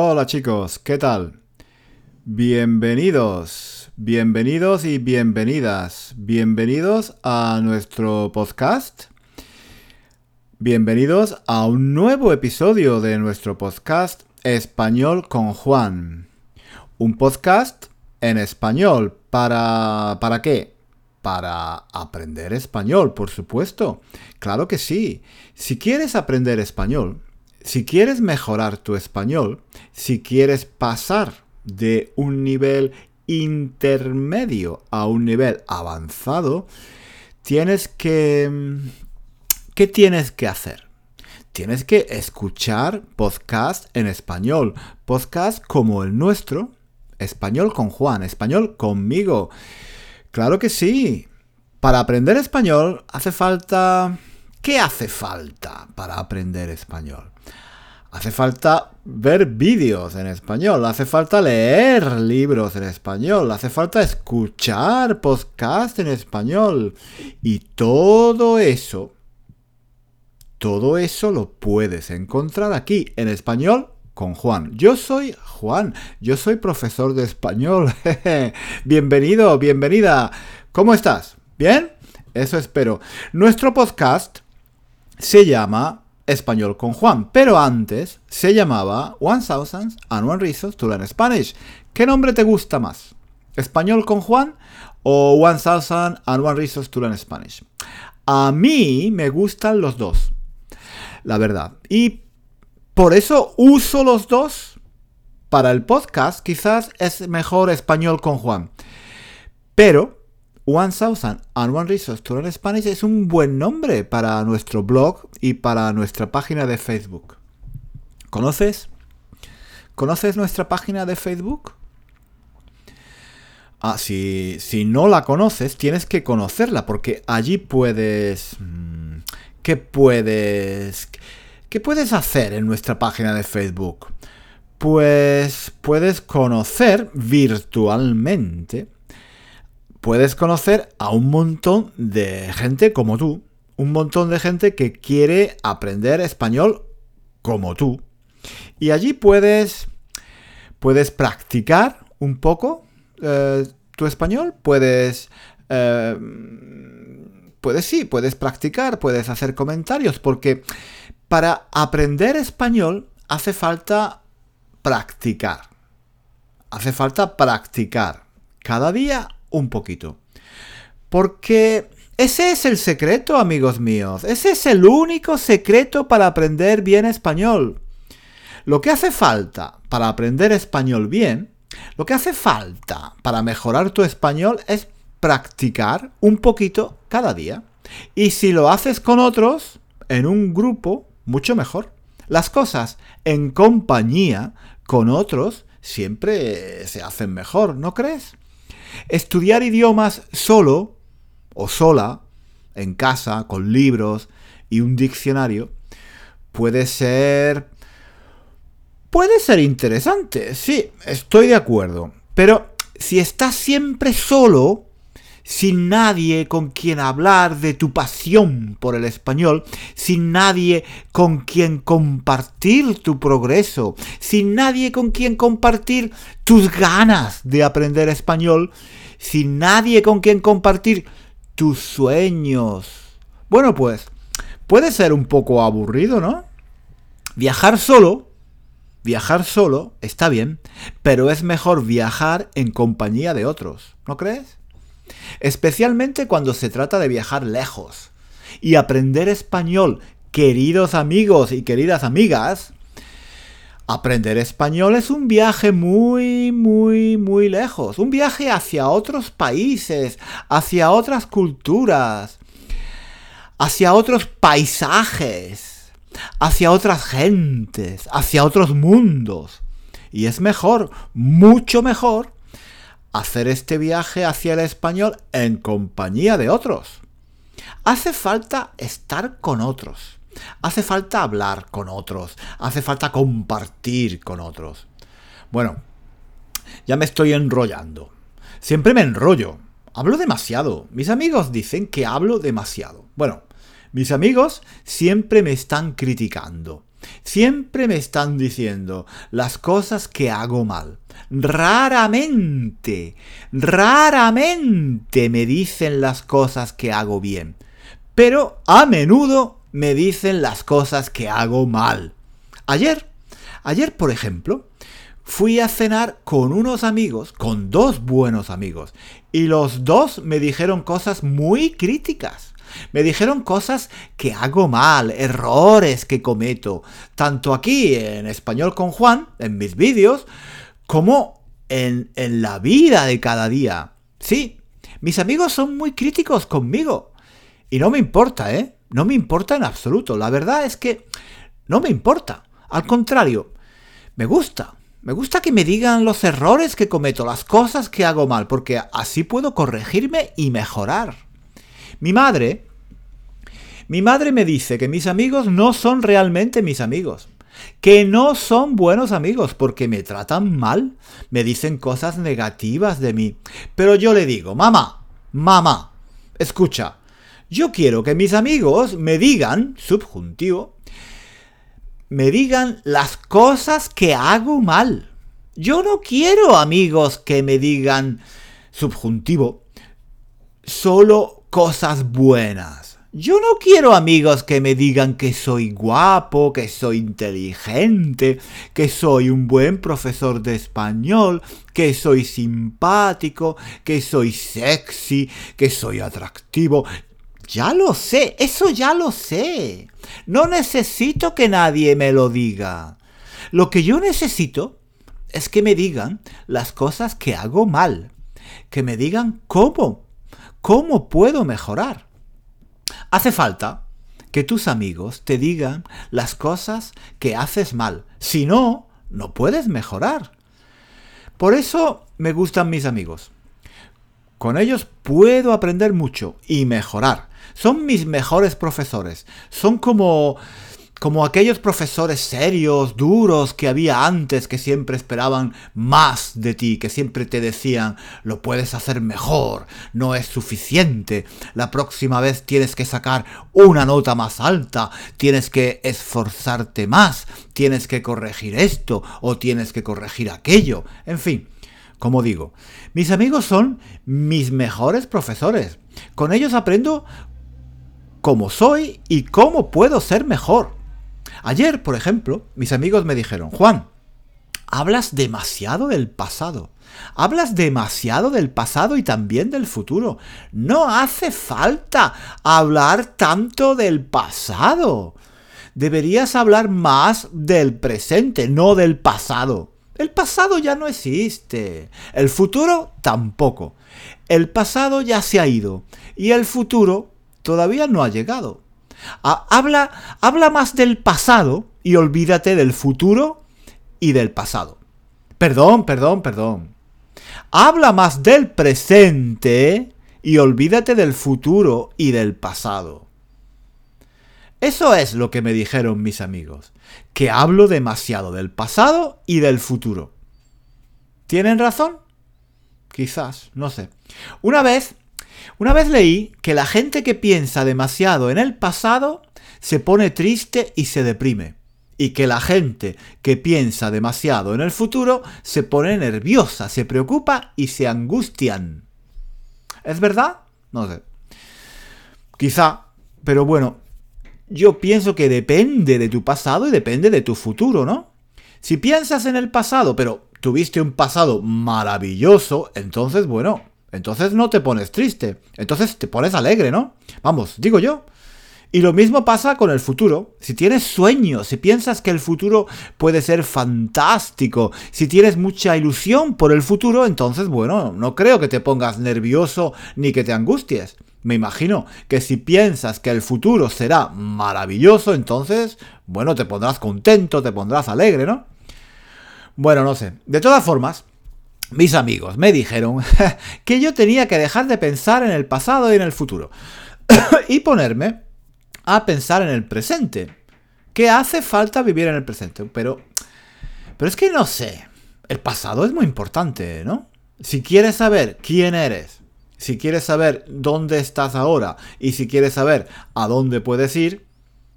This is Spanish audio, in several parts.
Hola chicos, ¿qué tal? Bienvenidos, bienvenidos y bienvenidas. Bienvenidos a nuestro podcast. Bienvenidos a un nuevo episodio de nuestro podcast Español con Juan. Un podcast en español. ¿Para, ¿Para qué? Para aprender español, por supuesto. Claro que sí. Si quieres aprender español, si quieres mejorar tu español, si quieres pasar de un nivel intermedio a un nivel avanzado, tienes que... ¿Qué tienes que hacer? Tienes que escuchar podcast en español, podcast como el nuestro, español con Juan, español conmigo. Claro que sí. Para aprender español hace falta... ¿Qué hace falta para aprender español? Hace falta ver vídeos en español, hace falta leer libros en español, hace falta escuchar podcast en español. Y todo eso, todo eso lo puedes encontrar aquí en español con Juan. Yo soy Juan, yo soy profesor de español. Bienvenido, bienvenida. ¿Cómo estás? ¿Bien? Eso espero. Nuestro podcast se llama Español con Juan, pero antes se llamaba One Thousand and One Reasons to Learn Spanish. ¿Qué nombre te gusta más? ¿Español con Juan o One Thousand and One Reasons to Learn Spanish? A mí me gustan los dos, la verdad. Y por eso uso los dos. Para el podcast quizás es mejor Español con Juan. Pero One Thousand and One Resource to Learn Spanish es un buen nombre para nuestro blog y para nuestra página de Facebook. ¿Conoces? ¿Conoces nuestra página de Facebook? Ah, si, si no la conoces, tienes que conocerla porque allí puedes... Mm, ¿Qué puedes... ¿Qué puedes hacer en nuestra página de Facebook? Pues puedes conocer virtualmente puedes conocer a un montón de gente como tú. Un montón de gente que quiere aprender español como tú. Y allí puedes, puedes practicar un poco eh, tu español. Puedes, eh, puedes, sí, puedes practicar, puedes hacer comentarios. Porque para aprender español hace falta practicar. Hace falta practicar. Cada día un poquito. Porque ese es el secreto, amigos míos. Ese es el único secreto para aprender bien español. Lo que hace falta para aprender español bien, lo que hace falta para mejorar tu español es practicar un poquito cada día. Y si lo haces con otros, en un grupo, mucho mejor. Las cosas en compañía con otros siempre se hacen mejor, ¿no crees? Estudiar idiomas solo o sola, en casa, con libros y un diccionario, puede ser... Puede ser interesante, sí, estoy de acuerdo. Pero si estás siempre solo, sin nadie con quien hablar de tu pasión por el español, sin nadie con quien compartir tu progreso, sin nadie con quien compartir tus ganas de aprender español, sin nadie con quien compartir tus sueños. Bueno, pues puede ser un poco aburrido, ¿no? Viajar solo, viajar solo está bien, pero es mejor viajar en compañía de otros, ¿no crees? Especialmente cuando se trata de viajar lejos. Y aprender español, queridos amigos y queridas amigas, aprender español es un viaje muy, muy, muy lejos. Un viaje hacia otros países, hacia otras culturas, hacia otros paisajes, hacia otras gentes, hacia otros mundos. Y es mejor, mucho mejor, hacer este viaje hacia el español en compañía de otros. Hace falta estar con otros. Hace falta hablar con otros. Hace falta compartir con otros. Bueno, ya me estoy enrollando. Siempre me enrollo. Hablo demasiado. Mis amigos dicen que hablo demasiado. Bueno, mis amigos siempre me están criticando. Siempre me están diciendo las cosas que hago mal. Raramente, raramente me dicen las cosas que hago bien. Pero a menudo me dicen las cosas que hago mal. Ayer, ayer por ejemplo, fui a cenar con unos amigos, con dos buenos amigos, y los dos me dijeron cosas muy críticas. Me dijeron cosas que hago mal, errores que cometo, tanto aquí en español con Juan, en mis vídeos, como en, en la vida de cada día. Sí, mis amigos son muy críticos conmigo. Y no me importa, ¿eh? No me importa en absoluto. La verdad es que no me importa. Al contrario, me gusta. Me gusta que me digan los errores que cometo, las cosas que hago mal, porque así puedo corregirme y mejorar. Mi madre, mi madre me dice que mis amigos no son realmente mis amigos, que no son buenos amigos porque me tratan mal, me dicen cosas negativas de mí. Pero yo le digo, mamá, mamá, escucha, yo quiero que mis amigos me digan, subjuntivo, me digan las cosas que hago mal. Yo no quiero amigos que me digan, subjuntivo, solo cosas buenas. Yo no quiero amigos que me digan que soy guapo, que soy inteligente, que soy un buen profesor de español, que soy simpático, que soy sexy, que soy atractivo. Ya lo sé, eso ya lo sé. No necesito que nadie me lo diga. Lo que yo necesito es que me digan las cosas que hago mal. Que me digan cómo. ¿Cómo puedo mejorar? Hace falta que tus amigos te digan las cosas que haces mal. Si no, no puedes mejorar. Por eso me gustan mis amigos. Con ellos puedo aprender mucho y mejorar. Son mis mejores profesores. Son como como aquellos profesores serios, duros que había antes que siempre esperaban más de ti, que siempre te decían, lo puedes hacer mejor, no es suficiente, la próxima vez tienes que sacar una nota más alta, tienes que esforzarte más, tienes que corregir esto o tienes que corregir aquello, en fin. Como digo, mis amigos son mis mejores profesores. Con ellos aprendo cómo soy y cómo puedo ser mejor. Ayer, por ejemplo, mis amigos me dijeron, Juan, hablas demasiado del pasado. Hablas demasiado del pasado y también del futuro. No hace falta hablar tanto del pasado. Deberías hablar más del presente, no del pasado. El pasado ya no existe. El futuro tampoco. El pasado ya se ha ido. Y el futuro todavía no ha llegado. Habla, habla más del pasado y olvídate del futuro y del pasado. Perdón, perdón, perdón. Habla más del presente y olvídate del futuro y del pasado. Eso es lo que me dijeron mis amigos, que hablo demasiado del pasado y del futuro. ¿Tienen razón? Quizás, no sé. Una vez una vez leí que la gente que piensa demasiado en el pasado se pone triste y se deprime. Y que la gente que piensa demasiado en el futuro se pone nerviosa, se preocupa y se angustian. ¿Es verdad? No sé. Quizá, pero bueno, yo pienso que depende de tu pasado y depende de tu futuro, ¿no? Si piensas en el pasado, pero tuviste un pasado maravilloso, entonces, bueno, entonces no te pones triste, entonces te pones alegre, ¿no? Vamos, digo yo. Y lo mismo pasa con el futuro. Si tienes sueños, si piensas que el futuro puede ser fantástico, si tienes mucha ilusión por el futuro, entonces, bueno, no creo que te pongas nervioso ni que te angusties. Me imagino que si piensas que el futuro será maravilloso, entonces, bueno, te pondrás contento, te pondrás alegre, ¿no? Bueno, no sé. De todas formas, mis amigos me dijeron que yo tenía que dejar de pensar en el pasado y en el futuro y ponerme a pensar en el presente. Que hace falta vivir en el presente, pero pero es que no sé. El pasado es muy importante, ¿no? Si quieres saber quién eres, si quieres saber dónde estás ahora y si quieres saber a dónde puedes ir,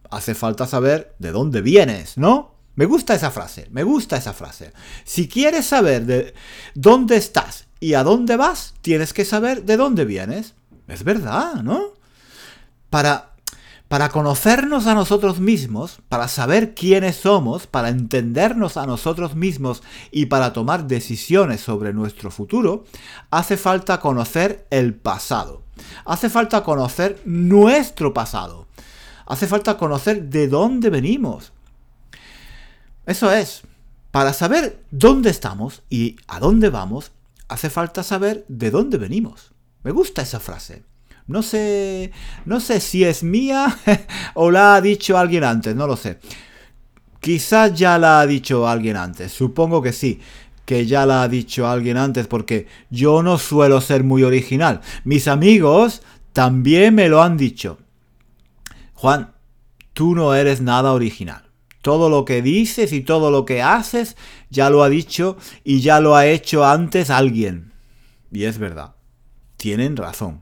hace falta saber de dónde vienes, ¿no? Me gusta esa frase, me gusta esa frase. Si quieres saber de dónde estás y a dónde vas, tienes que saber de dónde vienes. Es verdad, ¿no? Para, para conocernos a nosotros mismos, para saber quiénes somos, para entendernos a nosotros mismos y para tomar decisiones sobre nuestro futuro, hace falta conocer el pasado. Hace falta conocer nuestro pasado. Hace falta conocer de dónde venimos. Eso es. Para saber dónde estamos y a dónde vamos, hace falta saber de dónde venimos. Me gusta esa frase. No sé, no sé si es mía o la ha dicho alguien antes, no lo sé. Quizás ya la ha dicho alguien antes, supongo que sí, que ya la ha dicho alguien antes porque yo no suelo ser muy original. Mis amigos también me lo han dicho. Juan, tú no eres nada original. Todo lo que dices y todo lo que haces ya lo ha dicho y ya lo ha hecho antes alguien. Y es verdad. Tienen razón.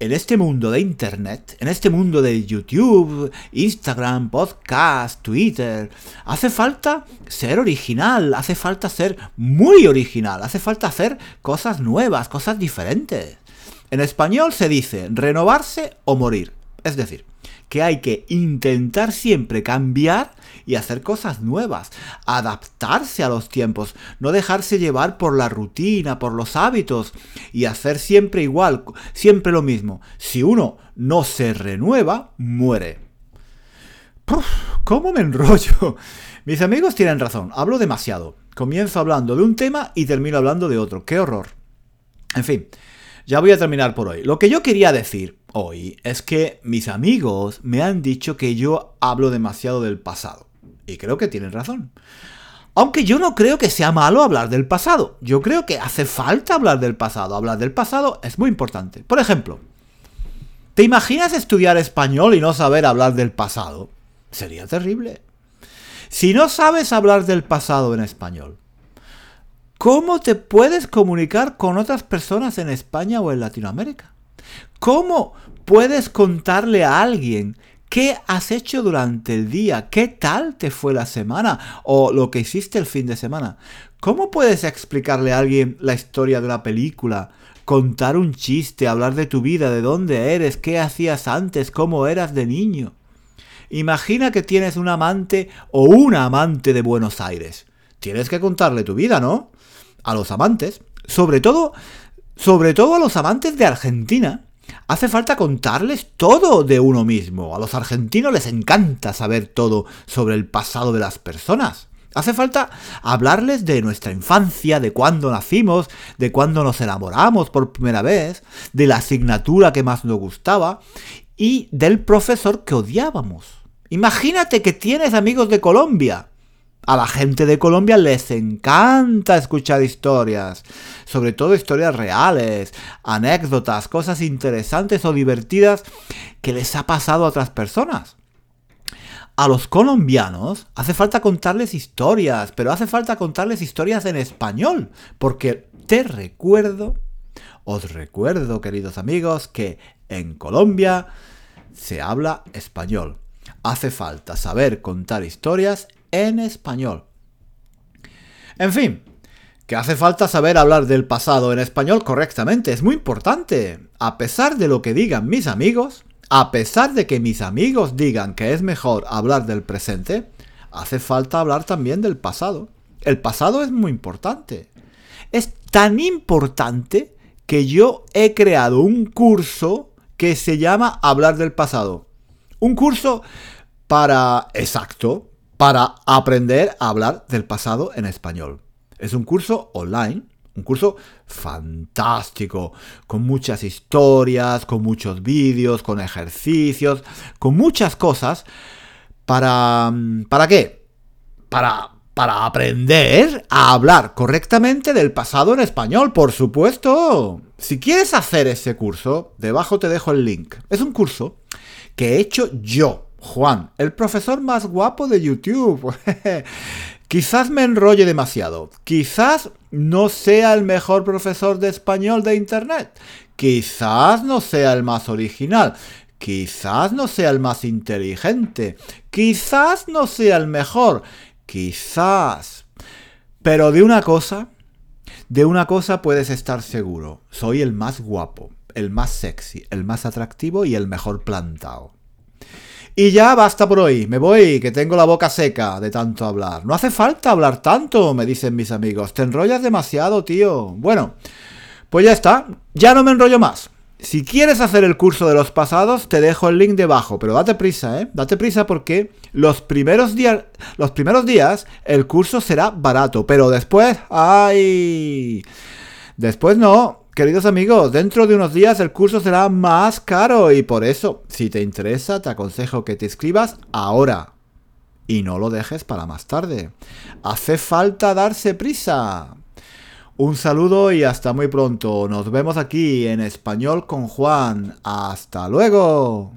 En este mundo de Internet, en este mundo de YouTube, Instagram, podcast, Twitter, hace falta ser original, hace falta ser muy original, hace falta hacer cosas nuevas, cosas diferentes. En español se dice renovarse o morir. Es decir, que hay que intentar siempre cambiar y hacer cosas nuevas, adaptarse a los tiempos, no dejarse llevar por la rutina, por los hábitos y hacer siempre igual, siempre lo mismo. Si uno no se renueva, muere. ¿Cómo me enrollo? Mis amigos tienen razón, hablo demasiado. Comienzo hablando de un tema y termino hablando de otro. ¡Qué horror! En fin, ya voy a terminar por hoy. Lo que yo quería decir hoy es que mis amigos me han dicho que yo hablo demasiado del pasado. Y creo que tienen razón. Aunque yo no creo que sea malo hablar del pasado. Yo creo que hace falta hablar del pasado. Hablar del pasado es muy importante. Por ejemplo, ¿te imaginas estudiar español y no saber hablar del pasado? Sería terrible. Si no sabes hablar del pasado en español, ¿Cómo te puedes comunicar con otras personas en España o en Latinoamérica? ¿Cómo puedes contarle a alguien qué has hecho durante el día? ¿Qué tal te fue la semana? ¿O lo que hiciste el fin de semana? ¿Cómo puedes explicarle a alguien la historia de una película? Contar un chiste, hablar de tu vida, de dónde eres, qué hacías antes, cómo eras de niño. Imagina que tienes un amante o una amante de Buenos Aires. Tienes que contarle tu vida, ¿no? a los amantes, sobre todo, sobre todo a los amantes de Argentina, hace falta contarles todo de uno mismo. A los argentinos les encanta saber todo sobre el pasado de las personas. Hace falta hablarles de nuestra infancia, de cuándo nacimos, de cuándo nos enamoramos por primera vez, de la asignatura que más nos gustaba y del profesor que odiábamos. Imagínate que tienes amigos de Colombia a la gente de Colombia les encanta escuchar historias, sobre todo historias reales, anécdotas, cosas interesantes o divertidas que les ha pasado a otras personas. A los colombianos hace falta contarles historias, pero hace falta contarles historias en español, porque te recuerdo, os recuerdo, queridos amigos, que en Colombia se habla español. Hace falta saber contar historias en español. En fin, que hace falta saber hablar del pasado en español correctamente, es muy importante. A pesar de lo que digan mis amigos, a pesar de que mis amigos digan que es mejor hablar del presente, hace falta hablar también del pasado. El pasado es muy importante. Es tan importante que yo he creado un curso que se llama Hablar del pasado. Un curso para, exacto, para aprender a hablar del pasado en español. Es un curso online, un curso fantástico, con muchas historias, con muchos vídeos, con ejercicios, con muchas cosas. ¿Para, ¿para qué? Para, para aprender a hablar correctamente del pasado en español, por supuesto. Si quieres hacer ese curso, debajo te dejo el link. Es un curso que he hecho yo Juan, el profesor más guapo de YouTube. quizás me enrolle demasiado. Quizás no sea el mejor profesor de español de Internet. Quizás no sea el más original. Quizás no sea el más inteligente. Quizás no sea el mejor. Quizás. Pero de una cosa, de una cosa puedes estar seguro. Soy el más guapo, el más sexy, el más atractivo y el mejor plantado. Y ya basta por hoy, me voy, que tengo la boca seca de tanto hablar. No hace falta hablar tanto, me dicen mis amigos. Te enrollas demasiado, tío. Bueno, pues ya está, ya no me enrollo más. Si quieres hacer el curso de los pasados, te dejo el link debajo, pero date prisa, ¿eh? Date prisa porque los primeros días, los primeros días el curso será barato, pero después, ay, después no. Queridos amigos, dentro de unos días el curso será más caro y por eso, si te interesa, te aconsejo que te inscribas ahora y no lo dejes para más tarde. Hace falta darse prisa. Un saludo y hasta muy pronto. Nos vemos aquí en español con Juan. Hasta luego.